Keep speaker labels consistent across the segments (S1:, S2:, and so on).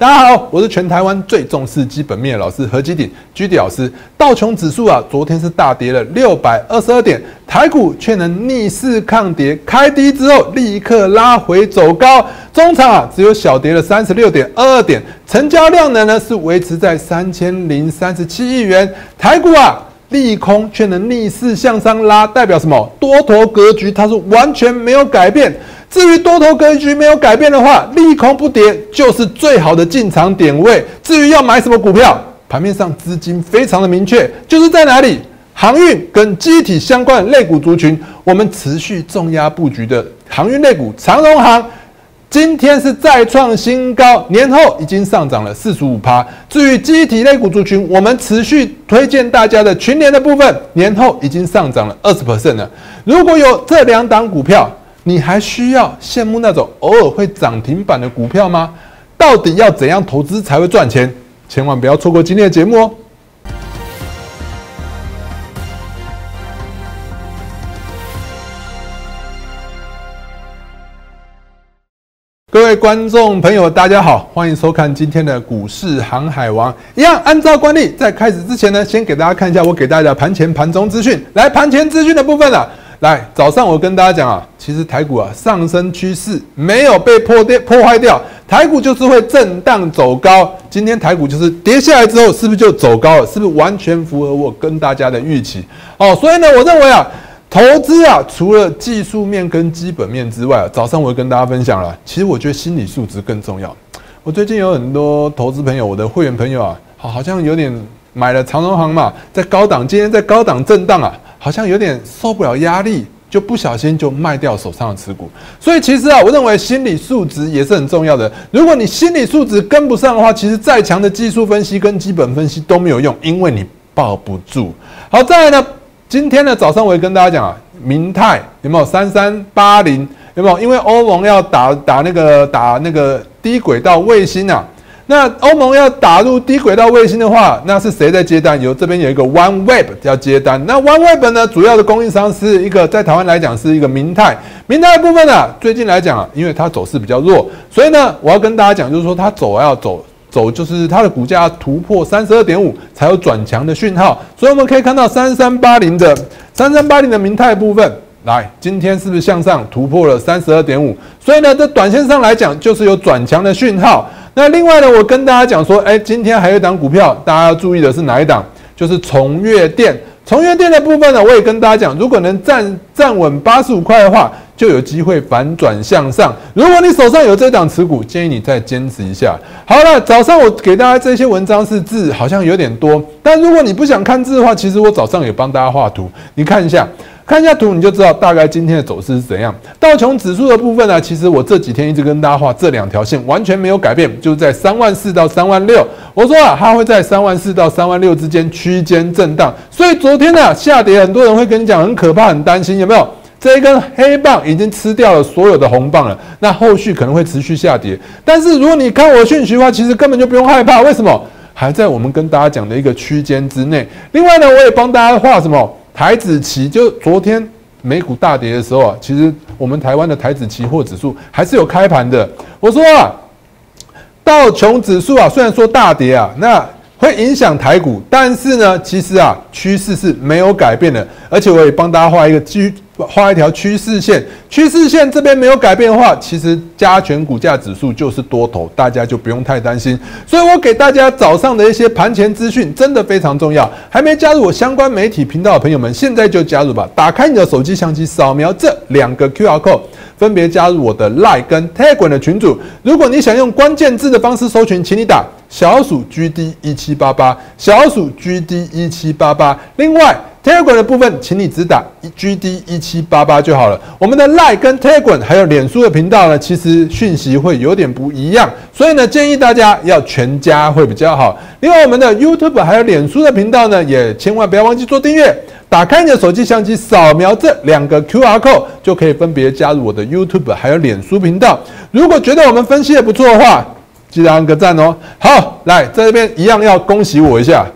S1: 大家好，我是全台湾最重视基本面的老师何基鼎居 d 老师。道琼指数啊，昨天是大跌了六百二十二点，台股却能逆势抗跌，开低之后立刻拉回走高，中场啊只有小跌了三十六点二二点，成交量呢呢是维持在三千零三十七亿元，台股啊。利空却能逆势向上拉，代表什么？多头格局它是完全没有改变。至于多头格局没有改变的话，利空不跌就是最好的进场点位。至于要买什么股票，盘面上资金非常的明确，就是在哪里，航运跟机体相关的类股族群，我们持续重压布局的航运类股，长荣航。今天是再创新高，年后已经上涨了四十五趴。至于机体类股族群，我们持续推荐大家的群联的部分，年后已经上涨了二十 percent 了。如果有这两档股票，你还需要羡慕那种偶尔会涨停板的股票吗？到底要怎样投资才会赚钱？千万不要错过今天的节目哦！各位观众朋友，大家好，欢迎收看今天的股市航海王。一样，按照惯例，在开始之前呢，先给大家看一下我给大家的盘前、盘中资讯。来，盘前资讯的部分啊，来，早上我跟大家讲啊，其实台股啊上升趋势没有被破跌破坏掉，台股就是会震荡走高。今天台股就是跌下来之后，是不是就走高了？是不是完全符合我跟大家的预期？哦，所以呢，我认为啊。投资啊，除了技术面跟基本面之外，早上我跟大家分享了，其实我觉得心理素质更重要。我最近有很多投资朋友，我的会员朋友啊，好好像有点买了长荣行嘛，在高档，今天在高档震荡啊，好像有点受不了压力，就不小心就卖掉手上的持股。所以其实啊，我认为心理素质也是很重要的。如果你心理素质跟不上的话，其实再强的技术分析跟基本分析都没有用，因为你抱不住。好，再来呢？今天呢，早上我也跟大家讲啊，明泰有没有三三八零？有没有？因为欧盟要打打那个打那个低轨道卫星啊，那欧盟要打入低轨道卫星的话，那是谁在接单？有这边有一个 OneWeb 要接单。那 OneWeb 呢，主要的供应商是一个在台湾来讲是一个明泰。明泰的部分呢，最近来讲啊，因为它走势比较弱，所以呢，我要跟大家讲，就是说它走要走。走就是它的股价突破三十二点五才有转强的讯号，所以我们可以看到三三八零的三三八零的明泰部分，来今天是不是向上突破了三十二点五？所以呢，在短线上来讲就是有转强的讯号。那另外呢，我跟大家讲说，哎，今天还有一档股票，大家要注意的是哪一档？就是重越电。重越电的部分呢，我也跟大家讲，如果能站站稳八十五块的话。就有机会反转向上。如果你手上有这档持股，建议你再坚持一下。好了，早上我给大家这些文章是字，好像有点多。但如果你不想看字的话，其实我早上也帮大家画图，你看一下，看一下图，你就知道大概今天的走势是怎样。道琼指数的部分呢，其实我这几天一直跟大家画这两条线，完全没有改变，就是在三万四到三万六。我说啊，它会在三万四到三万六之间区间震荡。所以昨天呢下跌，很多人会跟你讲很可怕、很担心，有没有？这一根黑棒已经吃掉了所有的红棒了，那后续可能会持续下跌。但是如果你看我讯息的话，其实根本就不用害怕。为什么？还在我们跟大家讲的一个区间之内。另外呢，我也帮大家画什么台子期，就昨天美股大跌的时候啊，其实我们台湾的台子期货指数还是有开盘的。我说啊，道琼指数啊，虽然说大跌啊，那会影响台股，但是呢，其实啊，趋势是没有改变的。而且我也帮大家画一个趋。画一条趋势线，趋势线这边没有改变的话，其实加权股价指数就是多头，大家就不用太担心。所以我给大家早上的一些盘前资讯真的非常重要。还没加入我相关媒体频道的朋友们，现在就加入吧！打开你的手机相机，扫描这两个 QR code，分别加入我的 Line 跟 Telegram 的群组。如果你想用关键字的方式搜寻，请你打小鼠 GD 一七八八，小鼠 GD 一七八八。另外，Telegram 的部分，请你只打 GD 一七八八就好了。我们的 Line 跟 Telegram 还有脸书的频道呢，其实讯息会有点不一样，所以呢，建议大家要全家会比较好。另外，我们的 YouTube 还有脸书的频道呢，也千万不要忘记做订阅。打开你的手机相机，扫描这两个 QR code，就可以分别加入我的 YouTube 还有脸书频道。如果觉得我们分析的不错的话，记得按个赞哦。好，来在这边一样要恭喜我一下。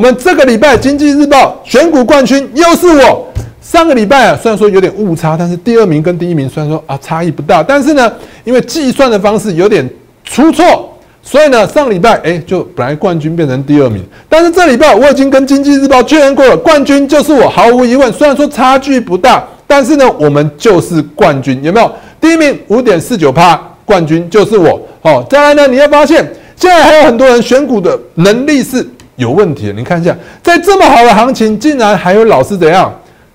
S1: 我们这个礼拜《经济日报》选股冠军又是我。上个礼拜啊，虽然说有点误差，但是第二名跟第一名虽然说啊差异不大，但是呢，因为计算的方式有点出错，所以呢，上个礼拜哎，就本来冠军变成第二名，但是这礼拜我已经跟经济日报确认过了，冠军就是我，毫无疑问。虽然说差距不大，但是呢，我们就是冠军，有没有？第一名五点四九趴，冠军就是我。好，再来呢，你要发现现在还有很多人选股的能力是有问题。你看一下，在这么好的行情，竟然还有老师怎样？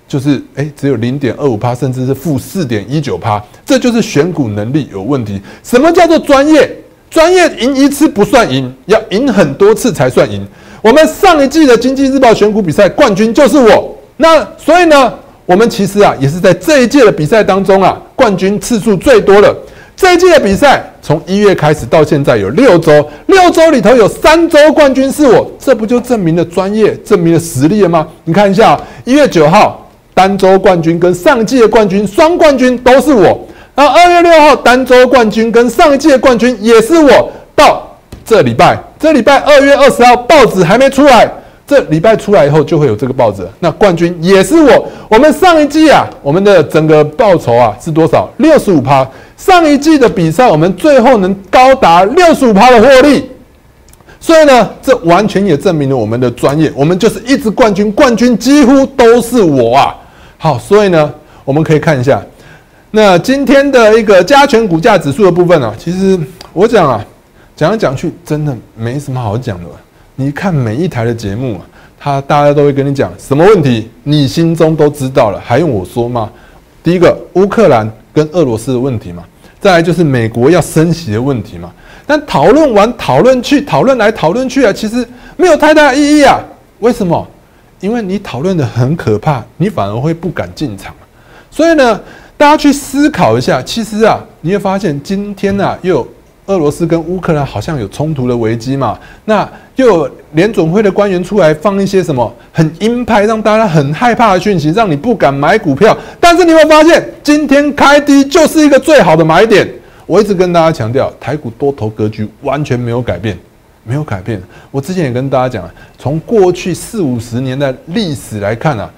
S1: 就是哎，只有零点二五趴，甚至是负四点一九趴，这就是选股能力有问题。什么叫做专业？专业赢一次不算赢，要赢很多次才算赢。我们上一季的经济日报选股比赛冠军就是我。那所以呢，我们其实啊，也是在这一届的比赛当中啊，冠军次数最多的。这一季的比赛从一月开始到现在有六周，六周里头有三周冠军是我，这不就证明了专业，证明了实力了吗？你看一下，一月九号。单周冠军跟上一季的冠军双冠军都是我，然后二月六号单周冠军跟上一季的冠军也是我。到这礼拜，这礼拜二月二十号报纸还没出来，这礼拜出来以后就会有这个报纸。那冠军也是我。我们上一季啊，我们的整个报酬啊是多少？六十五趴。上一季的比赛，我们最后能高达六十五趴的获利。所以呢，这完全也证明了我们的专业。我们就是一直冠军，冠军几乎都是我啊。好，所以呢，我们可以看一下，那今天的一个加权股价指数的部分啊，其实我讲啊，讲来讲去真的没什么好讲的。你看每一台的节目啊，他大家都会跟你讲什么问题，你心中都知道了，还用我说吗？第一个，乌克兰跟俄罗斯的问题嘛，再来就是美国要升息的问题嘛。但讨论完讨论去，讨论来讨论去啊，其实没有太大意义啊。为什么？因为你讨论的很可怕，你反而会不敢进场。所以呢，大家去思考一下，其实啊，你会发现今天呢，又俄罗斯跟乌克兰好像有冲突的危机嘛。那又有联总会的官员出来放一些什么很鹰派，让大家很害怕的讯息，让你不敢买股票。但是你会发现，今天开低就是一个最好的买点。我一直跟大家强调，台股多头格局完全没有改变。没有改变。我之前也跟大家讲从过去四五十年的历史来看啊，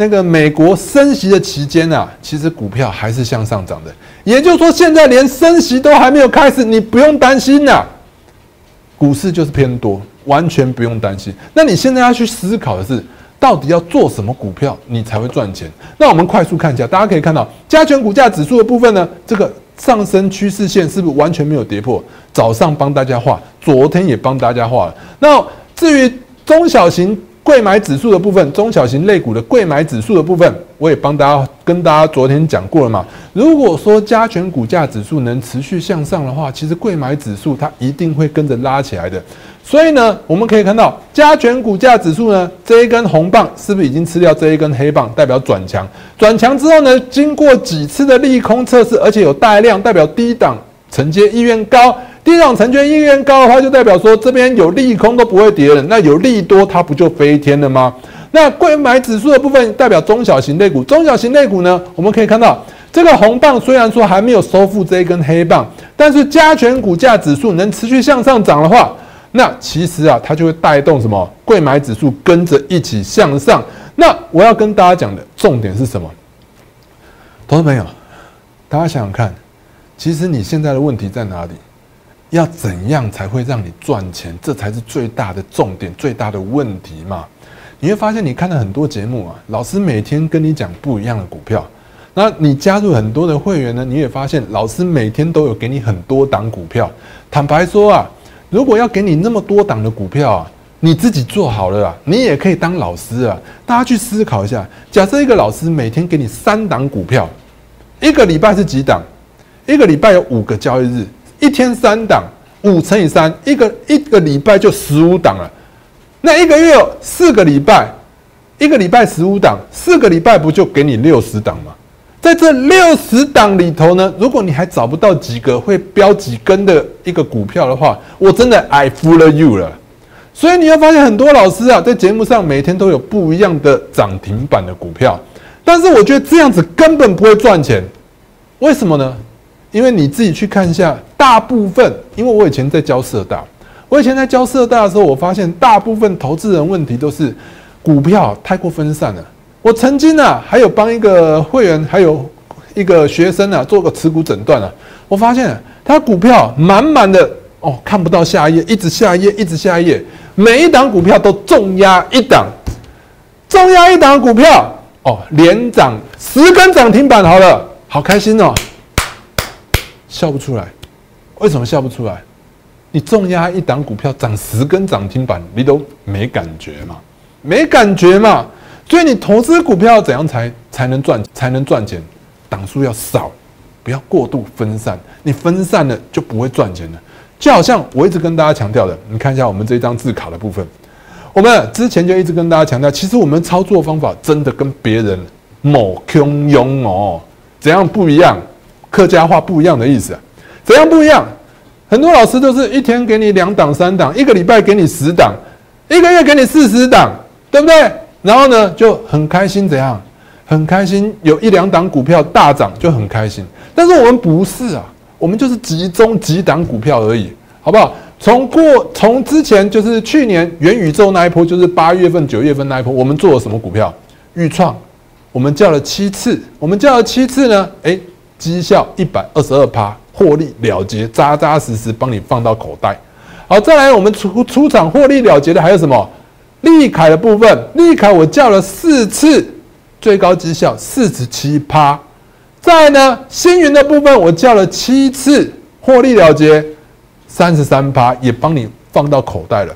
S1: 那个美国升息的期间啊，其实股票还是向上涨的。也就是说，现在连升息都还没有开始，你不用担心呐。股市就是偏多，完全不用担心。那你现在要去思考的是，到底要做什么股票你才会赚钱？那我们快速看一下，大家可以看到加权股价指数的部分呢，这个。上升趋势线是不是完全没有跌破？早上帮大家画，昨天也帮大家画了。那至于中小型贵买指数的部分，中小型类股的贵买指数的部分，我也帮大家跟大家昨天讲过了嘛。如果说加权股价指数能持续向上的话，其实贵买指数它一定会跟着拉起来的。所以呢，我们可以看到加权股价指数呢，这一根红棒是不是已经吃掉这一根黑棒，代表转强？转强之后呢，经过几次的利空测试，而且有带量，代表低档承接意愿高。低档承接意愿高的话，就代表说这边有利空都不会跌了。那有利多，它不就飞天了吗？那贵买指数的部分代表中小型类股，中小型类股呢，我们可以看到这个红棒虽然说还没有收复这一根黑棒，但是加权股价指数能持续向上涨的话。那其实啊，它就会带动什么？贵买指数跟着一起向上。那我要跟大家讲的重点是什么？投资朋友，大家想想看，其实你现在的问题在哪里？要怎样才会让你赚钱？这才是最大的重点，最大的问题嘛。你会发现，你看了很多节目啊，老师每天跟你讲不一样的股票。那你加入很多的会员呢，你也发现老师每天都有给你很多档股票。坦白说啊。如果要给你那么多档的股票啊，你自己做好了啊，你也可以当老师啊。大家去思考一下，假设一个老师每天给你三档股票，一个礼拜是几档？一个礼拜有五个交易日，一天三档，五乘以三，一个一个礼拜就十五档了。那一个月四个礼拜，一个礼拜十五档，四个礼拜不就给你六十档吗？在这六十档里头呢，如果你还找不到几个会标几根的一个股票的话，我真的 I fool you 了。所以你要发现很多老师啊，在节目上每天都有不一样的涨停板的股票，但是我觉得这样子根本不会赚钱。为什么呢？因为你自己去看一下，大部分，因为我以前在教社大，我以前在教社大的时候，我发现大部分投资人问题都是股票太过分散了。我曾经啊，还有帮一个会员，还有一个学生啊，做个持股诊断啊。我发现他股票满满的哦，看不到下一页，一直下一页，一直下一页，每一档股票都重压一档，重压一档股票哦，连涨十根涨停板，好了，好开心哦，笑不出来，为什么笑不出来？你重压一档股票涨十根涨停板，你都没感觉嘛？没感觉嘛？所以你投资股票怎样才才能赚才能赚钱？档数要少，不要过度分散，你分散了就不会赚钱了。就好像我一直跟大家强调的，你看一下我们这张字卡的部分，我们之前就一直跟大家强调，其实我们操作方法真的跟别人某空庸哦，怎样不一样？客家话不一样的意思，怎样不一样？很多老师都是一天给你两档三档，一个礼拜给你十档，一个月给你四十档，对不对？然后呢就很开心，怎样？很开心，有一两档股票大涨就很开心。但是我们不是啊。我们就是集中几档股票而已，好不好？从过从之前就是去年元宇宙那一波，就是八月份、九月份那一波，我们做了什么股票？预创，我们叫了七次，我们叫了七次呢？诶，绩效一百二十二趴，获利了结，扎扎实实帮你放到口袋。好，再来我们出出场获利了结的还有什么？利凯的部分，利凯我叫了四次，最高绩效四十七趴。再呢，星云的部分我叫了七次，获利了结，三十三趴也帮你放到口袋了。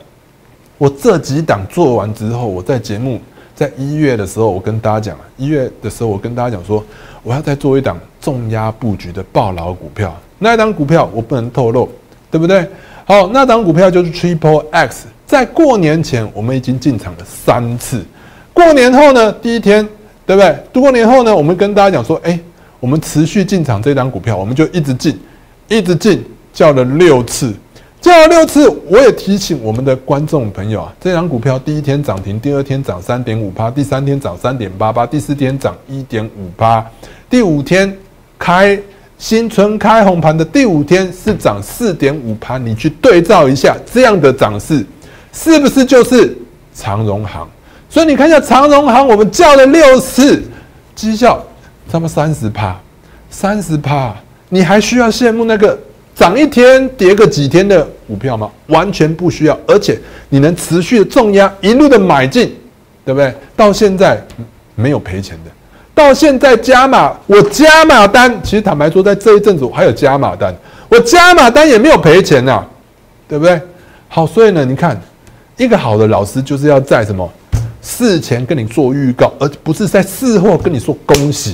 S1: 我这几档做完之后，我在节目在一月的时候，我跟大家讲，一月的时候我跟大家讲说，我要再做一档重压布局的爆老股票。那一档股票我不能透露，对不对？好，那档股票就是 Triple X，在过年前我们已经进场了三次，过年后呢，第一天，对不对？过年后呢，我们跟大家讲说，哎。我们持续进场这张股票，我们就一直进，一直进，叫了六次，叫了六次。我也提醒我们的观众朋友啊，这张股票第一天涨停，第二天涨三点五趴，第三天涨三点八八，第四天涨一点五趴，第五天开新春开红盘的第五天是涨四点五趴。你去对照一下这样的涨势，是不是就是长荣行？所以你看一下长荣行，我们叫了六次，绩效。那么三十趴，三十趴，你还需要羡慕那个涨一天跌个几天的股票吗？完全不需要，而且你能持续的重压，一路的买进，对不对？到现在没有赔钱的，到现在加码，我加码单，其实坦白说，在这一阵子我还有加码单，我加码单也没有赔钱呐，对不对？好，所以呢，你看，一个好的老师就是要在什么事前跟你做预告，而不是在事后跟你说恭喜。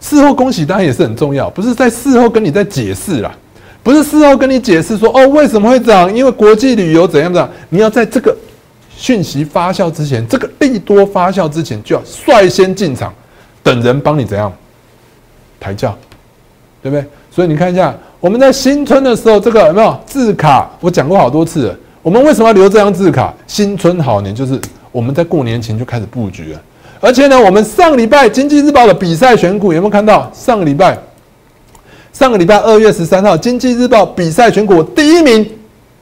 S1: 事后恭喜当然也是很重要，不是在事后跟你在解释啦，不是事后跟你解释说哦为什么会涨，因为国际旅游怎样怎样你要在这个讯息发酵之前，这个利多发酵之前，就要率先进场，等人帮你怎样抬轿，对不对？所以你看一下，我们在新春的时候，这个有没有字卡？我讲过好多次，我们为什么要留这张字卡？新春好年就是我们在过年前就开始布局了。而且呢，我们上礼拜《经济日报》的比赛选股有没有看到？上个礼拜，上个礼拜二月十三号，《经济日报》比赛选股第一名，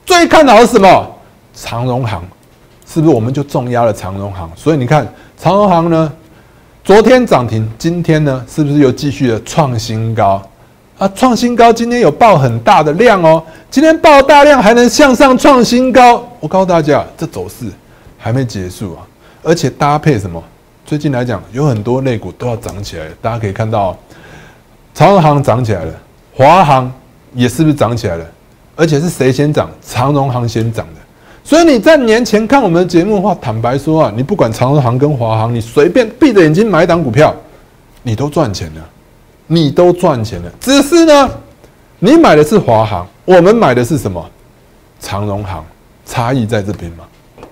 S1: 最看好是什么？长荣行，是不是我们就重压了长荣行？所以你看，长荣行呢，昨天涨停，今天呢，是不是又继续的创新高？啊，创新高，今天有爆很大的量哦，今天爆大量还能向上创新高，我告诉大家，这走势还没结束啊，而且搭配什么？最近来讲，有很多类股都要涨起来。大家可以看到，长荣行涨起来了，华航也是不是涨起来了？而且是谁先涨？长荣行先涨的。所以你在年前看我们的节目的话，坦白说啊，你不管长荣行跟华航，你随便闭着眼睛买一档股票，你都赚钱了，你都赚钱了。只是呢，你买的是华航，我们买的是什么？长荣行，差异在这边嘛，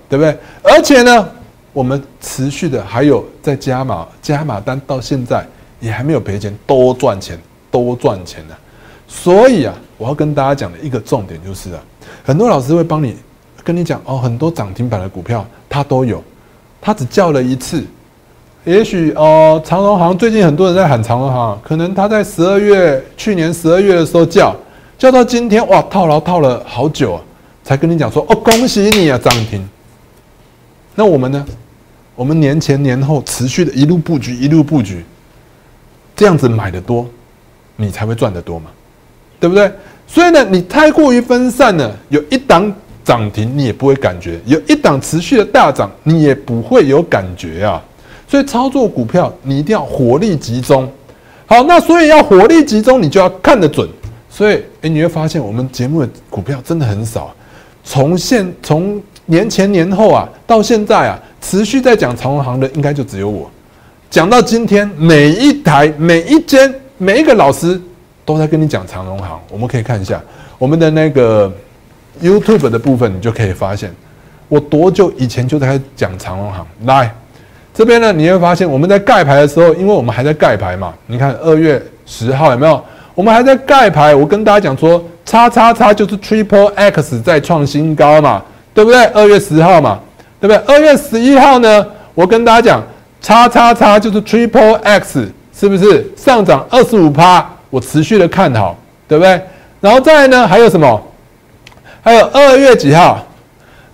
S1: 对不对？而且呢？我们持续的还有在加码，加码单到现在也还没有赔钱，多赚钱，多赚钱呢。所以啊，我要跟大家讲的一个重点就是啊，很多老师会帮你跟你讲哦，很多涨停板的股票他都有，他只叫了一次。也许哦，长荣行最近很多人在喊长荣行，可能他在十二月去年十二月的时候叫，叫到今天哇，套牢套了好久，啊才跟你讲说哦，恭喜你啊，涨停。那我们呢？我们年前年后持续的一路布局，一路布局，这样子买的多，你才会赚得多嘛，对不对？所以呢，你太过于分散了，有一档涨停你也不会感觉，有一档持续的大涨你也不会有感觉啊。所以操作股票你一定要火力集中。好，那所以要火力集中，你就要看得准。所以，哎，你会发现我们节目的股票真的很少。从现从年前年后啊，到现在啊，持续在讲长荣行的，应该就只有我。讲到今天，每一台、每一间、每一个老师都在跟你讲长荣行。我们可以看一下我们的那个 YouTube 的部分，你就可以发现我多久以前就在讲长隆行。来。这边呢，你会发现我们在盖牌的时候，因为我们还在盖牌嘛。你看二月十号有没有？我们还在盖牌。我跟大家讲说，叉叉叉就是 Triple X 在创新高嘛，对不对？二月十号嘛，对不对？二月十一号呢，我跟大家讲，叉叉叉就是 Triple X，是不是上涨二十五趴？我持续的看好，对不对？然后再来呢，还有什么？还有二月几号？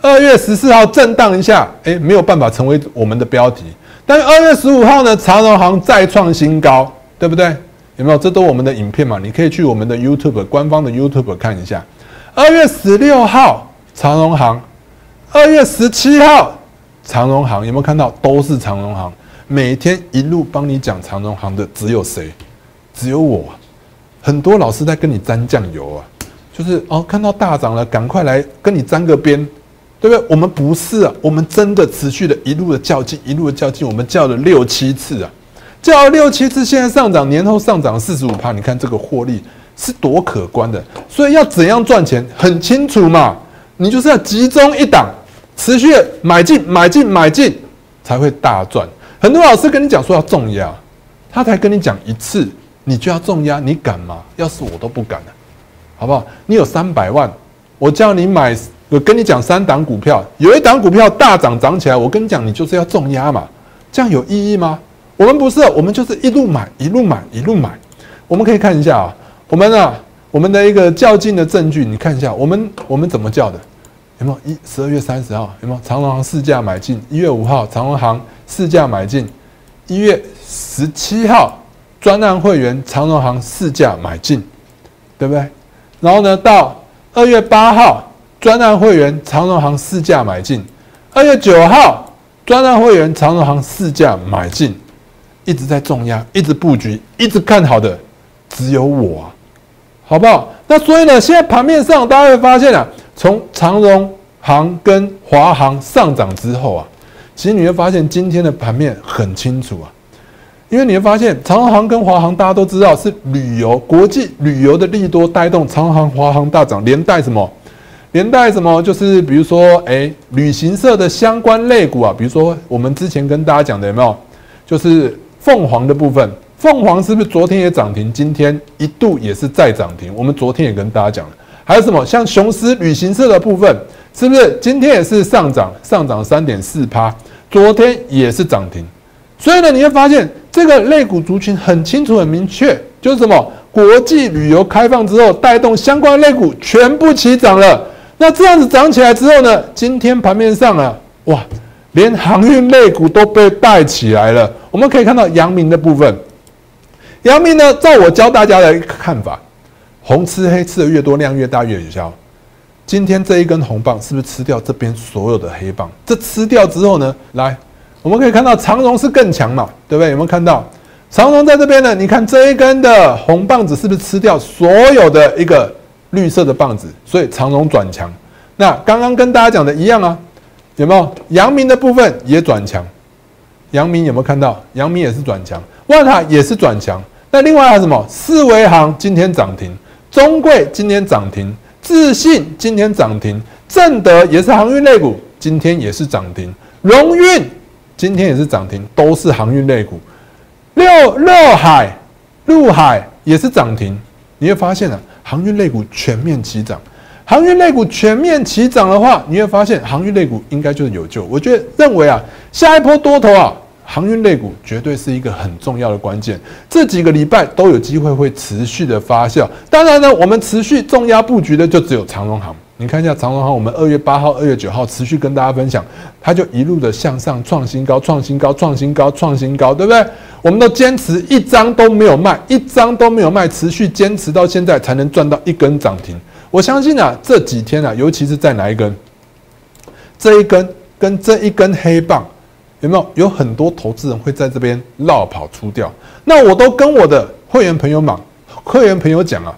S1: 二月十四号震荡一下，哎，没有办法成为我们的标题。但是二月十五号呢，长荣行再创新高，对不对？有没有？这都我们的影片嘛？你可以去我们的 YouTube 官方的 YouTube 看一下。二月十六号长荣行，二月十七号长荣行，有没有看到？都是长荣行。每天一路帮你讲长荣行的，只有谁？只有我。很多老师在跟你沾酱油啊，就是哦，看到大涨了，赶快来跟你沾个边。对不对？我们不是啊，我们真的持续的一路的较劲，一路的较劲，我们叫了六七次啊，叫了六七次，现在上涨，年后上涨四十五趴，你看这个获利是多可观的。所以要怎样赚钱，很清楚嘛，你就是要集中一档，持续买进，买进，买进，才会大赚。很多老师跟你讲说要重压，他才跟你讲一次，你就要重压，你敢吗？要是我都不敢了，好不好？你有三百万，我叫你买。我跟你讲，三档股票有一档股票大涨涨起来，我跟你讲，你就是要重压嘛，这样有意义吗？我们不是，我们就是一路买，一路买，一路买。我们可以看一下啊，我们啊，我们的一个较劲的证据，你看一下，我们我们怎么叫的？有没有一十二月三十号有没有长隆行市价买进？一月五号长隆行市价买进，一月十七号专案会员长隆行市价买进，对不对？然后呢，到二月八号。专案会员长荣行市价买进，二月九号，专案会员长荣行市价买进，一直在重压，一直布局，一直看好的只有我啊，好不好？那所以呢，现在盘面上大家会发现啊，从长荣行跟华航上涨之后啊，其实你会发现今天的盘面很清楚啊，因为你会发现长荣行跟华航大家都知道是旅游国际旅游的利多带动长荣行、华航大涨，连带什么？连带什么？就是比如说，哎，旅行社的相关类股啊，比如说我们之前跟大家讲的有没有？就是凤凰的部分，凤凰是不是昨天也涨停？今天一度也是再涨停。我们昨天也跟大家讲了。还有什么？像雄狮旅行社的部分，是不是今天也是上涨？上涨三点四趴，昨天也是涨停。所以呢，你会发现这个类股族群很清楚、很明确，就是什么？国际旅游开放之后，带动相关类股全部齐涨了。那这样子涨起来之后呢？今天盘面上啊，哇，连航运类股都被带起来了。我们可以看到阳明的部分，阳明呢，照我教大家的一个看法，红吃黑吃的越多，量越大越有效。今天这一根红棒是不是吃掉这边所有的黑棒？这吃掉之后呢，来，我们可以看到长荣是更强嘛，对不对？有没有看到长荣在这边呢？你看这一根的红棒子是不是吃掉所有的一个？绿色的棒子，所以长荣转强。那刚刚跟大家讲的一样啊，有没有？阳明的部分也转强，阳明有没有看到？阳明也是转强，万海也是转强。那另外还有什么？四维行今天涨停，中贵今天涨停，自信今天涨停，正德也是航运类股，今天也是涨停，荣运今天也是涨停，都是航运类股。六六海、陆海也是涨停，你会发现啊。航运类股全面齐涨，航运类股全面齐涨的话，你会发现航运类股应该就是有救。我觉得认为啊，下一波多头啊，航运类股绝对是一个很重要的关键。这几个礼拜都有机会会持续的发酵。当然呢，我们持续重压布局的就只有长荣航，你看一下长荣航，我们二月八号、二月九号持续跟大家分享，它就一路的向上创新高、创新高、创新高、创新高，对不对？我们都坚持一张都没有卖，一张都没有卖，持续坚持到现在才能赚到一根涨停。我相信啊，这几天啊，尤其是在哪一根，这一根跟这一根黑棒，有没有有很多投资人会在这边绕跑出掉？那我都跟我的会员朋友们、会员朋友讲啊。